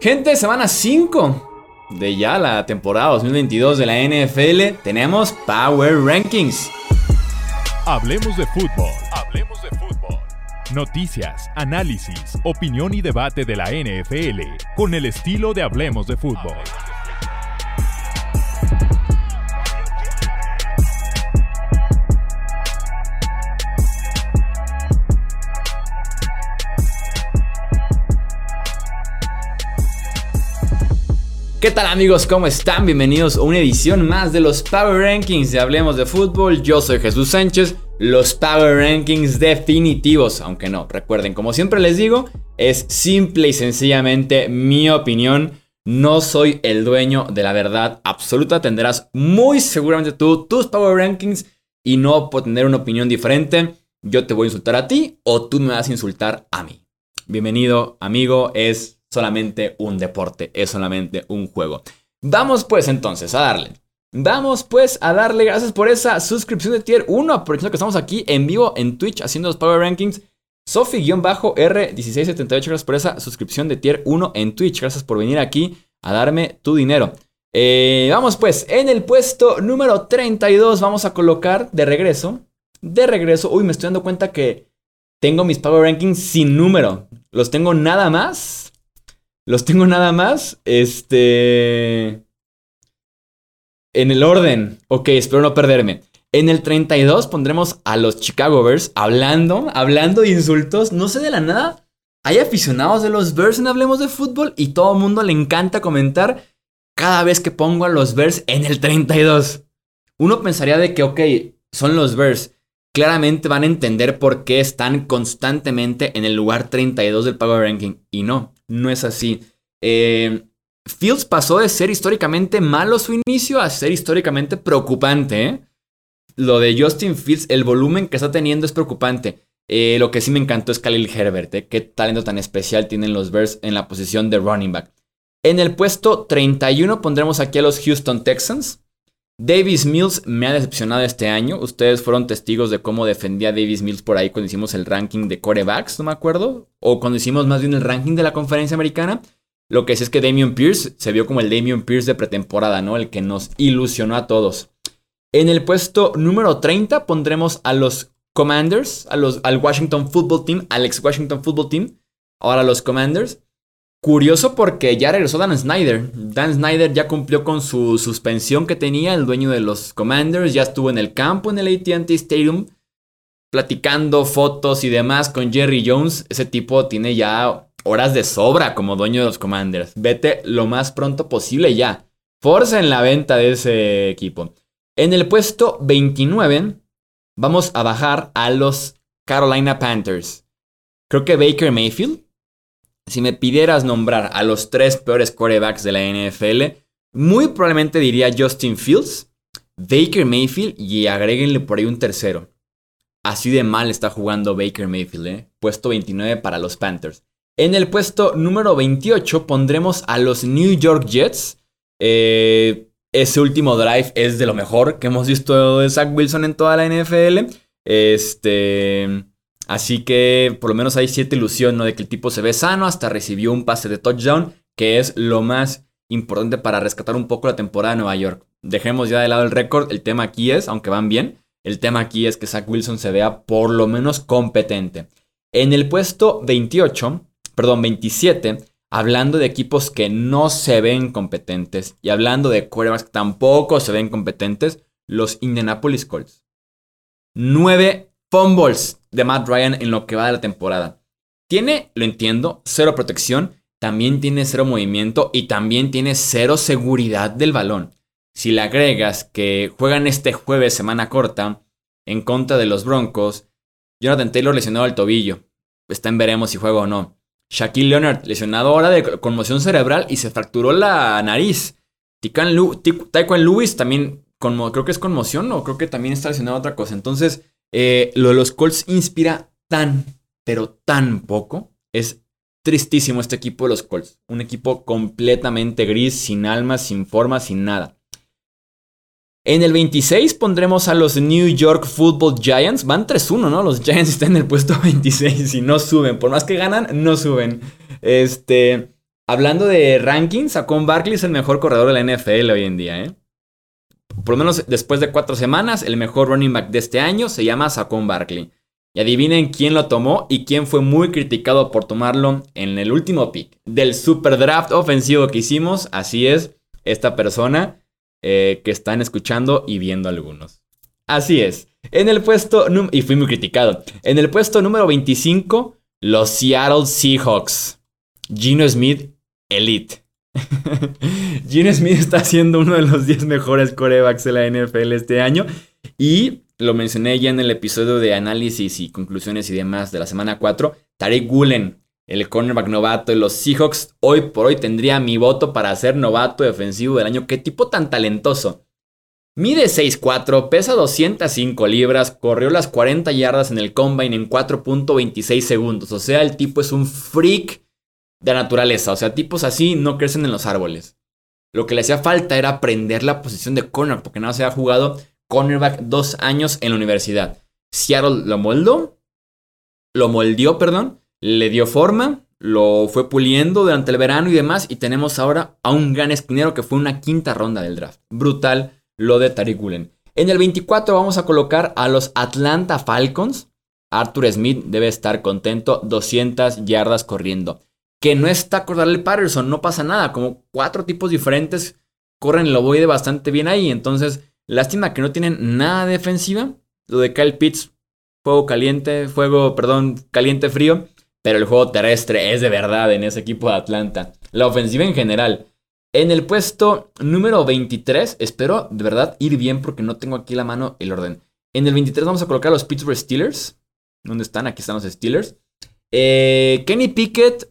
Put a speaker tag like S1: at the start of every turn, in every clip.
S1: Gente, semana 5 de ya la temporada 2022 de la NFL, tenemos Power Rankings.
S2: Hablemos de fútbol. Hablemos de fútbol. Noticias, análisis, opinión y debate de la NFL con el estilo de Hablemos de fútbol.
S1: ¿Qué tal amigos? ¿Cómo están? Bienvenidos a una edición más de los Power Rankings de Hablemos de Fútbol. Yo soy Jesús Sánchez, los Power Rankings definitivos, aunque no, recuerden, como siempre les digo, es simple y sencillamente mi opinión. No soy el dueño de la verdad absoluta. Tendrás muy seguramente tú tus Power Rankings y no puedo tener una opinión diferente. Yo te voy a insultar a ti o tú me vas a insultar a mí. Bienvenido, amigo. Es solamente un deporte, es solamente un juego. Vamos pues entonces a darle. Vamos pues a darle gracias por esa suscripción de tier 1, aprovechando que estamos aquí en vivo en Twitch haciendo los Power Rankings. Sofi-R1678, gracias por esa suscripción de tier 1 en Twitch. Gracias por venir aquí a darme tu dinero. Eh, vamos pues, en el puesto número 32 vamos a colocar de regreso. De regreso, uy, me estoy dando cuenta que tengo mis Power Rankings sin número. Los tengo nada más los tengo nada más. Este. En el orden. Ok, espero no perderme. En el 32 pondremos a los Chicago Bears hablando, hablando de insultos. No sé de la nada. Hay aficionados de los Bears en Hablemos de Fútbol y todo el mundo le encanta comentar cada vez que pongo a los Bears en el 32. Uno pensaría de que, ok, son los Bears. Claramente van a entender por qué están constantemente en el lugar 32 del Power Ranking. Y no, no es así. Eh, Fields pasó de ser históricamente malo su inicio a ser históricamente preocupante. ¿eh? Lo de Justin Fields, el volumen que está teniendo es preocupante. Eh, lo que sí me encantó es Khalil Herbert. Qué talento tan especial tienen los Bears en la posición de running back. En el puesto 31 pondremos aquí a los Houston Texans. Davis Mills me ha decepcionado este año. Ustedes fueron testigos de cómo defendía Davis Mills por ahí cuando hicimos el ranking de corebacks, no me acuerdo. O cuando hicimos más bien el ranking de la conferencia americana. Lo que sí es que Damian Pierce se vio como el Damian Pierce de pretemporada, ¿no? El que nos ilusionó a todos. En el puesto número 30 pondremos a los Commanders, a los, al Washington Football Team, al ex Washington Football Team. Ahora los Commanders. Curioso porque ya regresó Dan Snyder. Dan Snyder ya cumplió con su suspensión que tenía, el dueño de los Commanders, ya estuvo en el campo en el ATT Stadium, platicando fotos y demás con Jerry Jones. Ese tipo tiene ya horas de sobra como dueño de los Commanders. Vete lo más pronto posible ya. Forza en la venta de ese equipo. En el puesto 29 vamos a bajar a los Carolina Panthers. Creo que Baker Mayfield si me pidieras nombrar a los tres peores quarterbacks de la NFL, muy probablemente diría Justin Fields, Baker Mayfield y agréguenle por ahí un tercero. Así de mal está jugando Baker Mayfield, ¿eh? Puesto 29 para los Panthers. En el puesto número 28 pondremos a los New York Jets. Eh, ese último drive es de lo mejor que hemos visto de Zach Wilson en toda la NFL. Este. Así que por lo menos hay cierta ilusión, ¿no? De que el tipo se ve sano, hasta recibió un pase de touchdown, que es lo más importante para rescatar un poco la temporada de Nueva York. Dejemos ya de lado el récord, el tema aquí es, aunque van bien, el tema aquí es que Zach Wilson se vea por lo menos competente. En el puesto 28, perdón, 27, hablando de equipos que no se ven competentes y hablando de quarterbacks que tampoco se ven competentes, los Indianapolis Colts. 9 fumbles de Matt Ryan en lo que va de la temporada. Tiene, lo entiendo, cero protección, también tiene cero movimiento y también tiene cero seguridad del balón. Si le agregas que juegan este jueves semana corta en contra de los Broncos, Jonathan Taylor lesionado al tobillo. Está en veremos si juega o no. Shaquille Leonard lesionado ahora de conmoción cerebral y se fracturó la nariz. Taekwondo Lewis también creo que es conmoción o creo que también está lesionado otra cosa. Entonces, eh, lo de los Colts inspira tan, pero tan poco. Es tristísimo este equipo de los Colts. Un equipo completamente gris, sin alma, sin forma, sin nada. En el 26 pondremos a los New York Football Giants. Van 3-1, ¿no? Los Giants están en el puesto 26 y no suben. Por más que ganan, no suben. Este. hablando de rankings, Saquon Barkley es el mejor corredor de la NFL hoy en día, ¿eh? Por lo menos después de cuatro semanas, el mejor running back de este año se llama Saquon Barkley. Y adivinen quién lo tomó y quién fue muy criticado por tomarlo en el último pick del super draft ofensivo que hicimos. Así es, esta persona eh, que están escuchando y viendo algunos. Así es. En el puesto, y fui muy criticado. En el puesto número 25, los Seattle Seahawks. Gino Smith, Elite. Gino Smith está siendo uno de los 10 mejores corebacks de la NFL este año. Y lo mencioné ya en el episodio de análisis y conclusiones y demás de la semana 4. Tarek Gulen, el cornerback novato de los Seahawks, hoy por hoy tendría mi voto para ser novato defensivo del año. Qué tipo tan talentoso. Mide 6'4, pesa 205 libras, corrió las 40 yardas en el combine en 4.26 segundos. O sea, el tipo es un freak de naturaleza. O sea, tipos así no crecen en los árboles. Lo que le hacía falta era aprender la posición de corner, porque no se ha jugado cornerback dos años en la universidad. Seattle lo moldó, lo moldeó, perdón, le dio forma, lo fue puliendo durante el verano y demás, y tenemos ahora a un gran esquinero que fue una quinta ronda del draft. Brutal lo de Tariq Gulen. En el 24 vamos a colocar a los Atlanta Falcons. Arthur Smith debe estar contento, 200 yardas corriendo. Que no está el Patterson, no pasa nada, como cuatro tipos diferentes corren el ovoide bastante bien ahí, entonces Lástima que no tienen nada defensiva. Lo de Kyle Pitts, fuego caliente, fuego, perdón, caliente frío. Pero el juego terrestre es de verdad en ese equipo de Atlanta. La ofensiva en general. En el puesto número 23, espero de verdad ir bien porque no tengo aquí la mano el orden. En el 23 vamos a colocar a los Pittsburgh Steelers. ¿Dónde están? Aquí están los Steelers. Eh, Kenny Pickett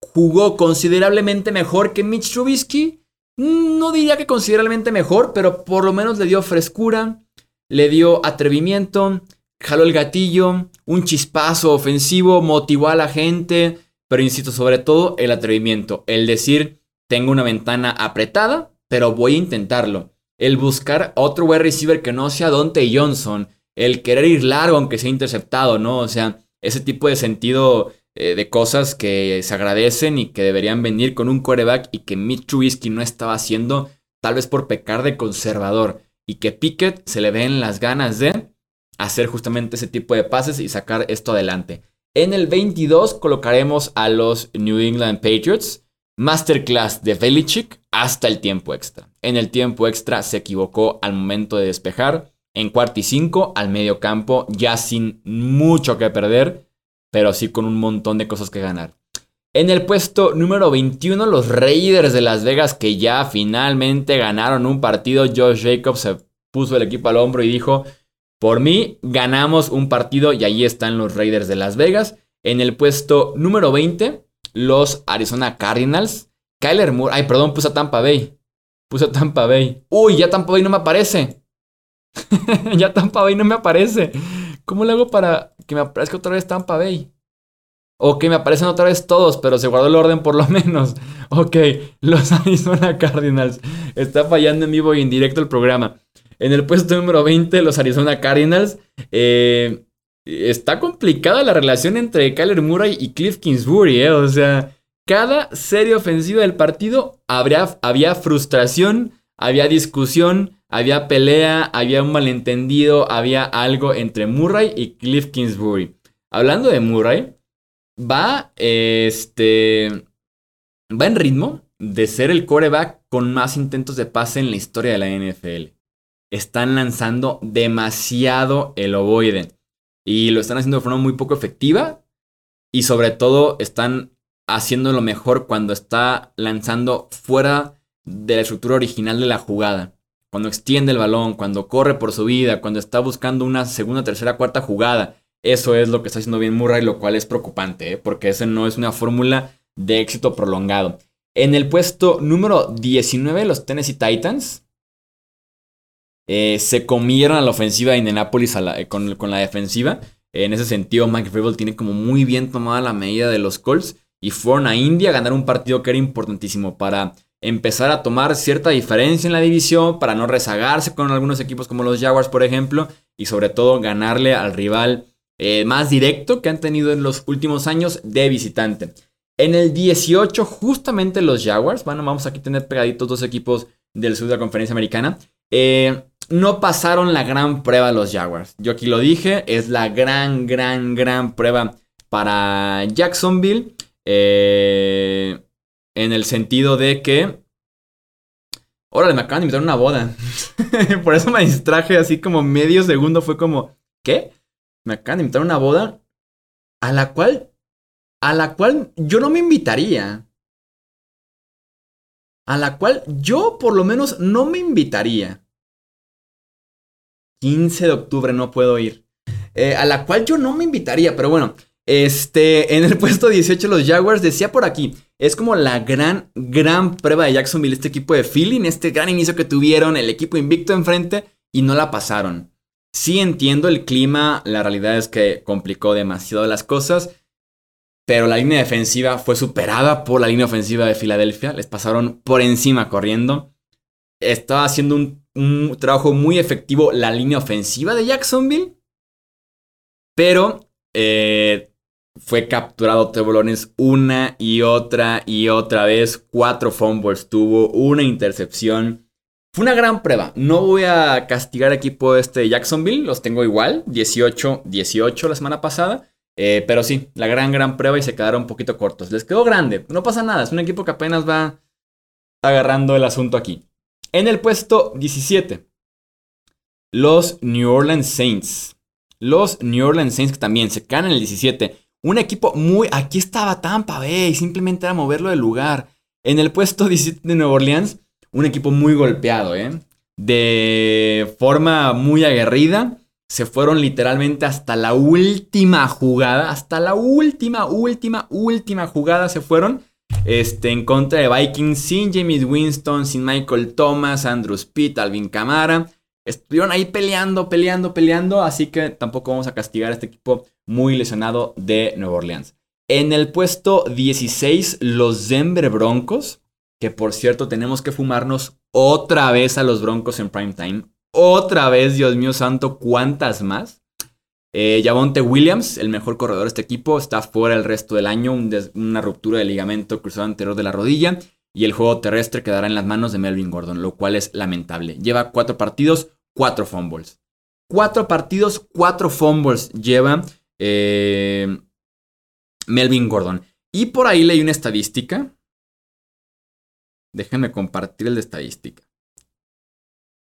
S1: jugó considerablemente mejor que Mitch Trubisky. No diría que considerablemente mejor, pero por lo menos le dio frescura, le dio atrevimiento, jaló el gatillo, un chispazo ofensivo, motivó a la gente, pero insisto, sobre todo el atrevimiento, el decir, tengo una ventana apretada, pero voy a intentarlo. El buscar otro wide receiver que no sea Dante Johnson, el querer ir largo aunque sea interceptado, ¿no? O sea, ese tipo de sentido eh, de cosas que se agradecen y que deberían venir con un quarterback y que Mitch Trubisky no estaba haciendo, tal vez por pecar de conservador. Y que Pickett se le ven las ganas de hacer justamente ese tipo de pases y sacar esto adelante. En el 22 colocaremos a los New England Patriots. Masterclass de Belichick hasta el tiempo extra. En el tiempo extra se equivocó al momento de despejar. En cuarto y cinco, al medio campo, ya sin mucho que perder pero sí con un montón de cosas que ganar. En el puesto número 21, los Raiders de Las Vegas, que ya finalmente ganaron un partido. Josh Jacobs se puso el equipo al hombro y dijo: Por mí, ganamos un partido y ahí están los Raiders de Las Vegas. En el puesto número 20, los Arizona Cardinals. Kyler Moore. Ay, perdón, puse a Tampa Bay. Puse a Tampa Bay. Uy, ya Tampa Bay no me aparece. ya Tampa Bay no me aparece. ¿Cómo le hago para que me aparezca otra vez Tampa Bay? O que me aparecen otra vez todos, pero se guardó el orden por lo menos. Ok, los Arizona Cardinals. Está fallando en vivo y en directo el programa. En el puesto número 20, los Arizona Cardinals. Eh, está complicada la relación entre Kyler Murray y Cliff Kingsbury, ¿eh? O sea, cada serie ofensiva del partido habría, había frustración, había discusión, había pelea, había un malentendido, había algo entre Murray y Cliff Kingsbury. Hablando de Murray, va, este, va en ritmo de ser el coreback con más intentos de pase en la historia de la NFL. Están lanzando demasiado el ovoide y lo están haciendo de forma muy poco efectiva y sobre todo están haciendo lo mejor cuando está lanzando fuera de la estructura original de la jugada cuando extiende el balón, cuando corre por su vida, cuando está buscando una segunda, tercera, cuarta jugada. Eso es lo que está haciendo bien Murray, lo cual es preocupante, ¿eh? porque ese no es una fórmula de éxito prolongado. En el puesto número 19, los Tennessee Titans eh, se comieron a la ofensiva de Indianapolis eh, con, la defensiva. En ese sentido, Mike Vrabel tiene como muy bien tomada la medida de los Colts y fueron a India a ganar un partido que era importantísimo para empezar a tomar cierta diferencia en la división para no rezagarse con algunos equipos como los Jaguars, por ejemplo, y sobre todo ganarle al rival eh, más directo que han tenido en los últimos años de visitante. En el 18, justamente los Jaguars, bueno, vamos aquí a tener pegaditos dos equipos del sur de la conferencia americana. Eh, no pasaron la gran prueba los Jaguars. Yo aquí lo dije, es la gran, gran, gran prueba para Jacksonville. Eh, en el sentido de que... Órale, me acaban de invitar a una boda. Por eso me distraje así como medio segundo. Fue como, ¿qué? Me acaban de invitar a una boda a la cual a la cual yo no me invitaría. A la cual yo por lo menos no me invitaría. 15 de octubre no puedo ir. Eh, a la cual yo no me invitaría, pero bueno. Este, en el puesto 18 los Jaguars decía por aquí, es como la gran, gran prueba de Jacksonville, este equipo de feeling, este gran inicio que tuvieron, el equipo invicto enfrente y no la pasaron. Sí entiendo el clima, la realidad es que complicó demasiado las cosas, pero la línea defensiva fue superada por la línea ofensiva de Filadelfia. Les pasaron por encima corriendo. Estaba haciendo un, trabajo muy efectivo la línea ofensiva de Jacksonville. Pero eh, fue capturado Trevor una y otra y otra vez. Cuatro fumbles tuvo, una intercepción. Fue una gran prueba. No voy a castigar equipo este Jacksonville. Los tengo igual. 18-18 la semana pasada. Eh, pero sí, la gran, gran prueba y se quedaron un poquito cortos. Les quedó grande, no pasa nada, es un equipo que apenas va agarrando el asunto aquí. En el puesto 17, los New Orleans Saints. Los New Orleans Saints que también se quedan en el 17. Un equipo muy... Aquí estaba Tampa Bay, simplemente era moverlo de lugar. En el puesto 17 de Nueva Orleans, un equipo muy golpeado, ¿eh? De forma muy aguerrida se fueron literalmente hasta la última jugada, hasta la última, última, última jugada se fueron. Este, en contra de Vikings, sin James Winston, sin Michael Thomas, Andrew Pitt, Alvin Kamara. Estuvieron ahí peleando, peleando, peleando, así que tampoco vamos a castigar a este equipo muy lesionado de Nueva Orleans. En el puesto 16, los Denver Broncos, que por cierto tenemos que fumarnos otra vez a los Broncos en prime time otra vez, Dios mío santo, ¿cuántas más? Eh, Williams, el mejor corredor de este equipo, está fuera el resto del año, una ruptura del ligamento cruzado anterior de la rodilla y el juego terrestre quedará en las manos de Melvin Gordon, lo cual es lamentable. Lleva cuatro partidos, cuatro fumbles. Cuatro partidos, cuatro fumbles lleva eh, Melvin Gordon. Y por ahí leí una estadística. Déjenme compartir el de estadística.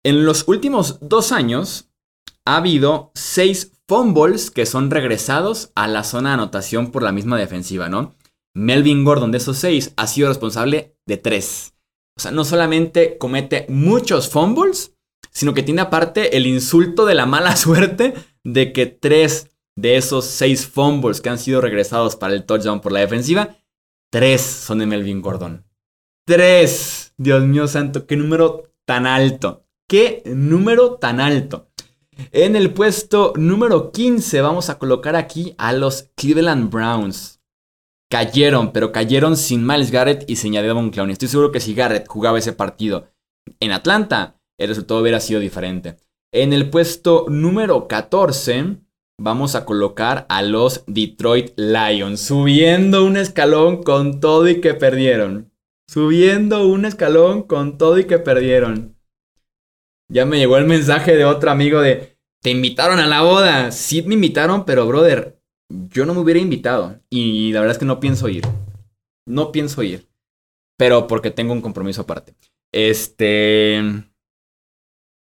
S1: En los últimos dos años ha habido seis fumbles que son regresados a la zona de anotación por la misma defensiva, ¿no? Melvin Gordon de esos seis ha sido responsable de tres. O sea, no solamente comete muchos fumbles, sino que tiene aparte el insulto de la mala suerte de que tres de esos seis fumbles que han sido regresados para el touchdown por la defensiva, tres son de Melvin Gordon. Tres. Dios mío santo, qué número tan alto. Qué número tan alto. En el puesto número 15 vamos a colocar aquí a los Cleveland Browns. Cayeron, pero cayeron sin Miles Garrett y sin Devon Clowney. Estoy seguro que si Garrett jugaba ese partido en Atlanta, el resultado hubiera sido diferente. En el puesto número 14 vamos a colocar a los Detroit Lions, subiendo un escalón con todo y que perdieron. Subiendo un escalón con todo y que perdieron. Ya me llegó el mensaje de otro amigo de, te invitaron a la boda. Sí me invitaron, pero brother, yo no me hubiera invitado. Y la verdad es que no pienso ir. No pienso ir. Pero porque tengo un compromiso aparte. Este...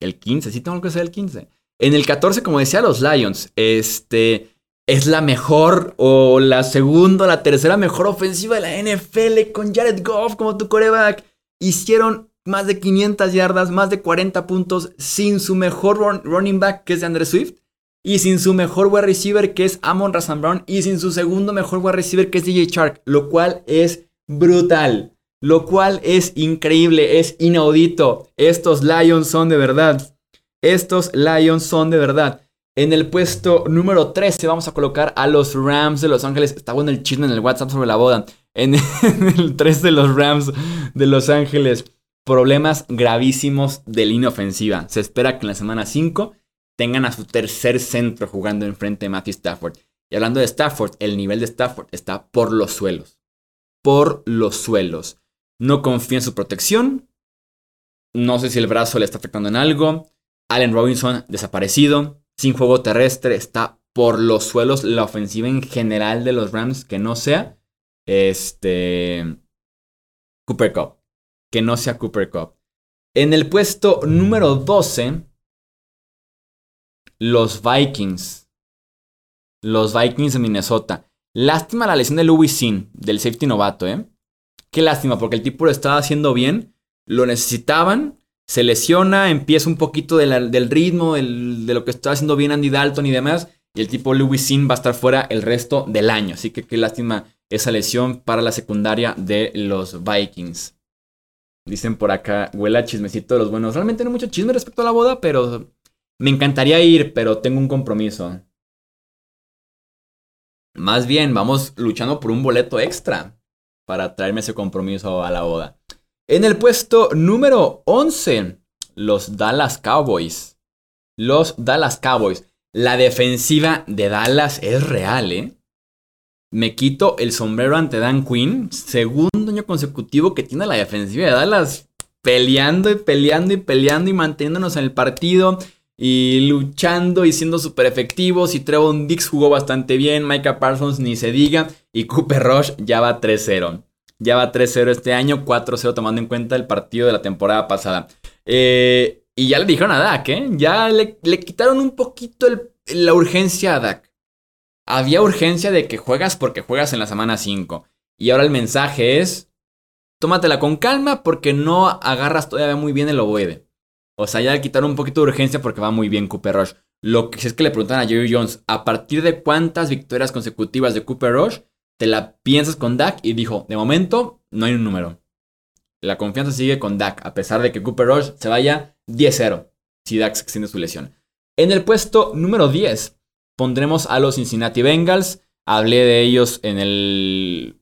S1: El 15, sí tengo que ser el 15. En el 14, como decía los Lions, este... Es la mejor o la segunda o la tercera mejor ofensiva de la NFL con Jared Goff como tu coreback. Hicieron más de 500 yardas, más de 40 puntos, sin su mejor running back, que es de Andre Swift, y sin su mejor wide receiver, que es Amon Razan Brown, y sin su segundo mejor wide receiver, que es DJ Shark, lo cual es brutal. Lo cual es increíble, es inaudito. Estos Lions son de verdad. Estos Lions son de verdad. En el puesto número 13 vamos a colocar a los Rams de Los Ángeles. Está bueno el chisme en el WhatsApp sobre la boda. En, el 3 de los Rams de Los Ángeles problemas gravísimos de línea ofensiva. Se espera que en la semana 5 tengan a su tercer centro jugando enfrente de Matthew Stafford. Y hablando de Stafford, el nivel de Stafford está por los suelos. por los suelos. No confía en su protección. No sé si el brazo le está afectando en algo. Allen Robinson desaparecido. Sin juego terrestre. Está por los suelos la ofensiva en general de los Rams. Que no sea. Este. Cooper Cup. Que no sea Cooper Cup. En el puesto número 12. Los Vikings. Los Vikings de Minnesota. Lástima la lesión de Louis Sin, del safety novato, ¿eh? Qué lástima, porque el tipo lo estaba haciendo bien, lo necesitaban, se lesiona, empieza un poquito del ritmo, de lo que estaba haciendo bien Andy Dalton y demás, y el tipo Louis Sin va a estar fuera el resto del año. Así que qué lástima esa lesión para la secundaria de los Vikings. Dicen por acá, huele a chismecito de los buenos. Realmente no mucho chisme respecto a la boda, pero me encantaría ir, pero tengo un compromiso. Más bien, vamos luchando por un boleto extra para traerme ese compromiso a la boda. En el puesto número 11, los Dallas Cowboys. Los Dallas Cowboys. La defensiva de Dallas es real, ¿eh? Me quito el sombrero ante Dan Quinn. Segundo año consecutivo que tiene la defensiva de Dallas peleando y peleando y peleando y manteniéndonos en el partido y luchando y siendo súper efectivos. Y Trevon Dix jugó bastante bien. Micah Parsons ni se diga. Y Cooper Rush ya va 3-0. Ya va 3-0 este año, 4-0 tomando en cuenta el partido de la temporada pasada. Eh, y ya le dijeron a Dak, ¿eh? Ya le, quitaron un poquito la urgencia a Dak. Había urgencia de que juegas porque juegas en la semana 5. Y ahora el mensaje es, tómatela con calma porque no agarras todavía muy bien el ovoide. O sea, ya le quitaron un poquito de urgencia porque va muy bien Cooper Rush. Lo que es que le preguntan a Jerry Jones, ¿a partir de cuántas victorias consecutivas de Cooper Rush te la piensas con Dak? Y dijo, de momento no hay un número. La confianza sigue con Dak, a pesar de que Cooper Rush se vaya 10-0 si Dak extiende su lesión. En el puesto número 10 pondremos a los Cincinnati Bengals. Hablé de ellos en el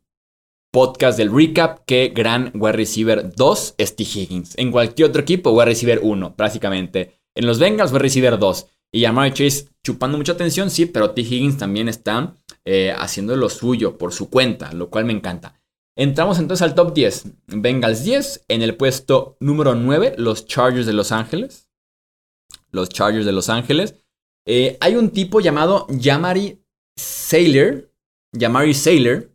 S1: podcast del recap que gran wide receiver 2 es T. Higgins. En cualquier otro equipo, wide receiver 1, prácticamente. En los Bengals, wide receiver 2. Y Amari Chase chupando mucha atención, sí, pero T. Higgins también está eh, haciendo lo suyo por su cuenta, lo cual me encanta. Entramos entonces al top 10. Bengals 10. En el puesto número 9, los Chargers de Los Ángeles. Los Chargers de Los Ángeles. Eh, hay un tipo llamado Yamari Sailor. Yamari Sailor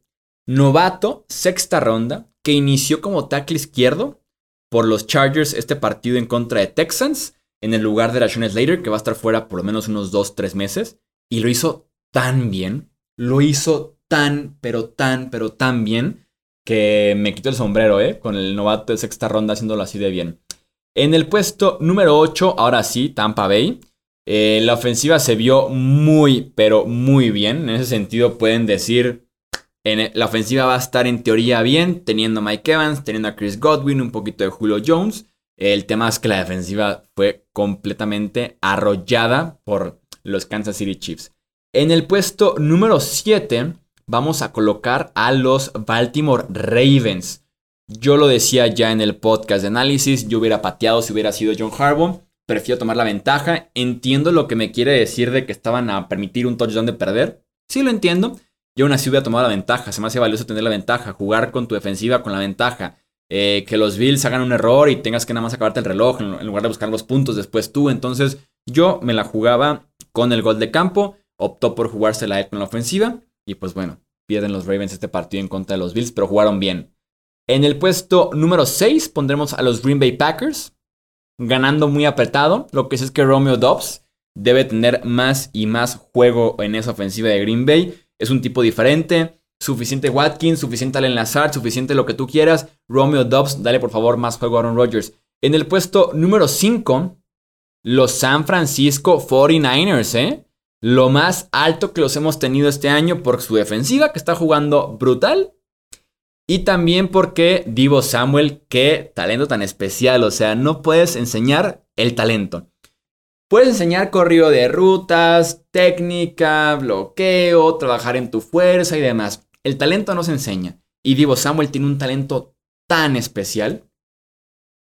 S1: Novato, sexta ronda, que inició como tackle izquierdo por los Chargers este partido en contra de Texans, en el lugar de Rashawn Slater, que va a estar fuera por lo menos unos 2-3 meses. Y lo hizo tan bien, lo hizo tan, pero tan, pero tan bien, que me quito el sombrero, ¿eh? Con el novato de sexta ronda haciéndolo así de bien. En el puesto número 8, ahora sí, Tampa Bay. Eh, la ofensiva se vio muy, pero muy bien. En ese sentido pueden decir la ofensiva va a estar en teoría bien, teniendo a Mike Evans, teniendo a Chris Godwin, un poquito de Julio Jones. El tema es que la defensiva fue completamente arrollada por los Kansas City Chiefs. En el puesto número 7 vamos a colocar a los Baltimore Ravens. Yo lo decía ya en el podcast de análisis, yo hubiera pateado si hubiera sido John Harbaugh. Prefiero tomar la ventaja. Entiendo lo que me quiere decir de que estaban a permitir un touchdown de perder. Sí lo entiendo yo aún así hubiera tomado la ventaja. Se me hace valioso tener la ventaja, jugar con tu defensiva con la ventaja. Eh, que los Bills hagan un error y tengas que nada más acabarte el reloj en lugar de buscar los puntos después tú. Entonces yo me la jugaba con el gol de campo, optó por jugársela él con la ofensiva y pues bueno, pierden los Ravens este partido en contra de los Bills, pero jugaron bien. En el puesto número 6 pondremos a los Green Bay Packers, ganando muy apretado. Lo que es, es que Romeo Dobbs debe tener más y más juego en esa ofensiva de Green Bay es un tipo diferente. Suficiente Watkins, suficiente al enlazar, suficiente lo que tú quieras. Romeo Dobbs, dale por favor más juego a Aaron Rodgers. En el puesto número 5, los San Francisco 49ers, ¿eh? Lo más alto que los hemos tenido este año por su defensiva, que está jugando brutal. Y también porque Divo Samuel, qué talento tan especial. O sea, no puedes enseñar el talento. Puedes enseñar corrido de rutas, técnica, bloqueo, trabajar en tu fuerza y demás. El talento no se enseña. Y Divo Samuel tiene un talento tan especial.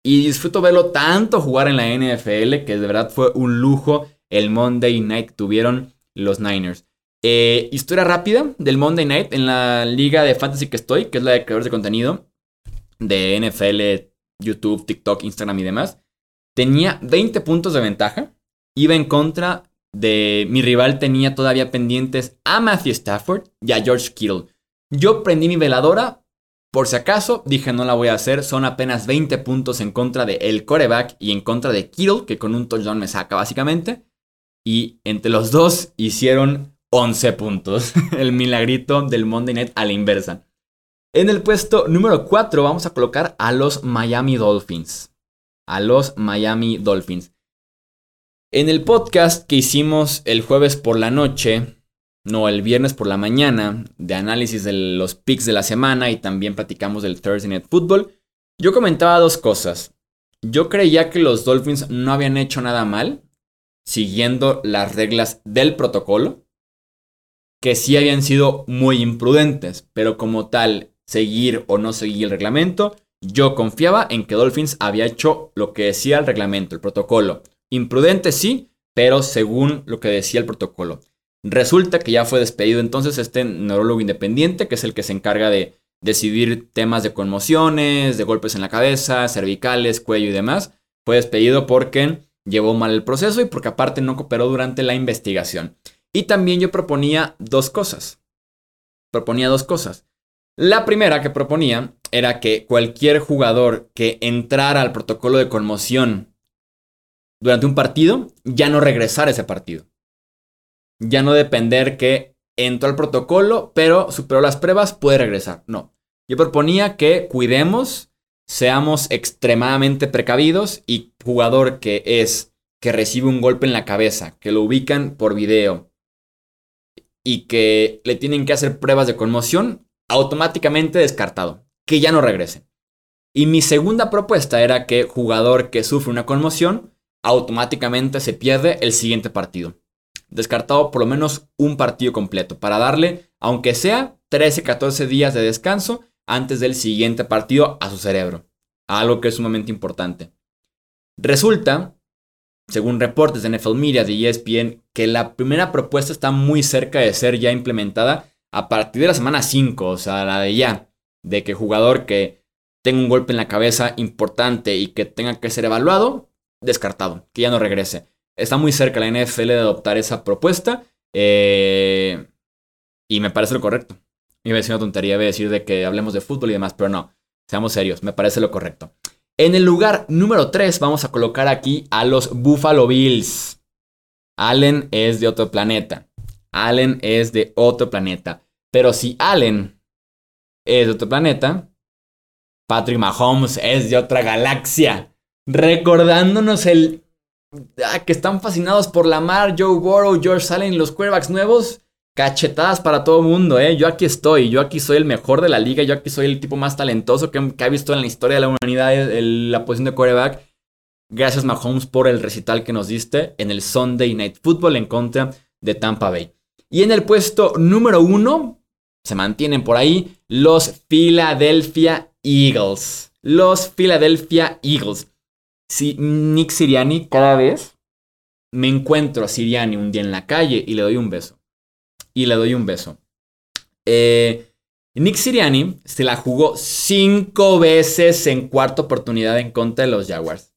S1: Y disfruto verlo tanto jugar en la NFL que de verdad fue un lujo el Monday Night que tuvieron los Niners. Eh, historia rápida del Monday Night en la liga de fantasy que estoy, que es la de creadores de contenido de NFL, YouTube, TikTok, Instagram y demás. Tenía 20 puntos de ventaja. Iba en contra de mi rival, tenía todavía pendientes a Matthew Stafford y a George Kittle. Yo prendí mi veladora, por si acaso, dije no la voy a hacer, son apenas 20 puntos en contra de el coreback y en contra de Kittle, que con un touchdown me saca básicamente. Y entre los dos hicieron 11 puntos. el milagrito del Monday Night a la inversa. En el puesto número 4 vamos a colocar a los Miami Dolphins. A los Miami Dolphins. En el podcast que hicimos el jueves por la noche, no, el viernes por la mañana, de análisis de los picks de la semana y también platicamos del Thursday Night Football, yo comentaba dos cosas. Yo creía que los Dolphins no habían hecho nada mal, siguiendo las reglas del protocolo, que sí habían sido muy imprudentes, pero como tal, seguir o no seguir el reglamento, yo confiaba en que Dolphins había hecho lo que decía el reglamento, el protocolo. Imprudente sí, pero según lo que decía el protocolo. Resulta que ya fue despedido entonces este neurólogo independiente, que es el que se encarga de decidir temas de conmociones, de golpes en la cabeza, cervicales, cuello y demás. Fue despedido porque llevó mal el proceso y porque aparte no cooperó durante la investigación. Y también yo proponía dos cosas. Proponía dos cosas. La primera que proponía era que cualquier jugador que entrara al protocolo de conmoción durante un partido ya no regresara a ese partido ya no depender que entró al protocolo, pero superó las pruebas, puede regresar. No. Yo proponía que cuidemos, seamos extremadamente precavidos y jugador que es que recibe un golpe en la cabeza, que lo ubican por video y que le tienen que hacer pruebas de conmoción, automáticamente descartado, que ya no regrese. Y mi segunda propuesta era que jugador que sufre una conmoción, automáticamente se pierde el siguiente partido descartado por lo menos un partido completo para darle, aunque sea 13, 14 días de descanso antes del siguiente partido a su cerebro. Algo que es sumamente importante. Resulta, según reportes de NFL Media de ESPN, que la primera propuesta está muy cerca de ser ya implementada a partir de la semana 5, o sea, la de ya, de que jugador que tenga un golpe en la cabeza importante y que tenga que ser evaluado, descartado, que ya no regrese está muy cerca la NFL de adoptar esa propuesta. Eh, y me parece lo correcto. Iba a decir una tontería, iba decir de que hablemos de fútbol y demás, pero no. Seamos serios, me parece lo correcto. En el lugar número 3 vamos a colocar aquí a los Buffalo Bills. Allen es de otro planeta. Allen es de otro planeta. Pero si Allen es de otro planeta, Patrick Mahomes es de otra galaxia. Recordándonos el Ah, que están fascinados por Lamar, Joe Burrow, George Allen los quarterbacks nuevos, cachetadas para todo el mundo, ¿eh? Yo aquí estoy, yo aquí soy el mejor de la liga, yo aquí soy el tipo más talentoso que, ha visto en la historia de la humanidad la posición de quarterback. Gracias Mahomes por el recital que nos diste en el Sunday Night Football en contra de Tampa Bay. Y en el puesto número uno se mantienen por ahí los Philadelphia Eagles. Los Philadelphia Eagles si Nick Siriani cada vez me encuentro a Siriani un día en la calle y le doy un beso. Y le doy un beso. Eh, Nick Siriani se la jugó cinco veces en cuarta oportunidad en contra de los Jaguars.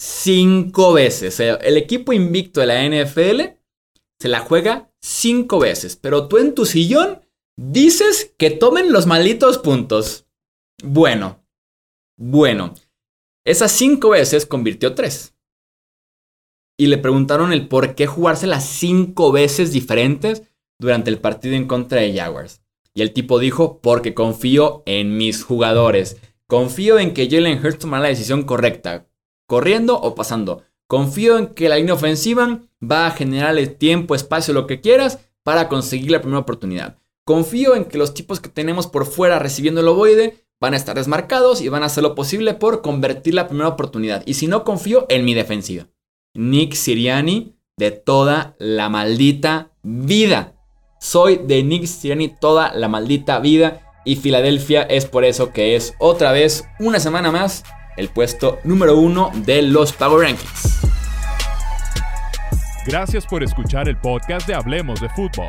S1: Cinco veces. el equipo invicto de la NFL se la juega cinco veces. Pero tú en tu sillón dices que tomen los malditos puntos. Bueno, bueno. Esas cinco veces convirtió tres. Y le preguntaron el por qué jugarse las cinco veces diferentes durante el partido en contra de Jaguars. Y el tipo dijo, porque confío en mis jugadores. Confío en que Jalen Hurts tomará la decisión correcta, corriendo o pasando. Confío en que la línea ofensiva va a generarle tiempo, espacio, lo que quieras, para conseguir la primera oportunidad. Confío en que los tipos que tenemos por fuera recibiendo el ovoide van a estar desmarcados y van a hacer lo posible por convertir la primera oportunidad. Y si no, confío en mi defensiva. Nick Siriani de toda la maldita vida. Soy de Nick Siriani toda la maldita vida. Y Filadelfia es por eso que es otra vez, una semana más, el puesto número uno de los Power Rankings.
S2: Gracias por escuchar el podcast de Hablemos de Fútbol.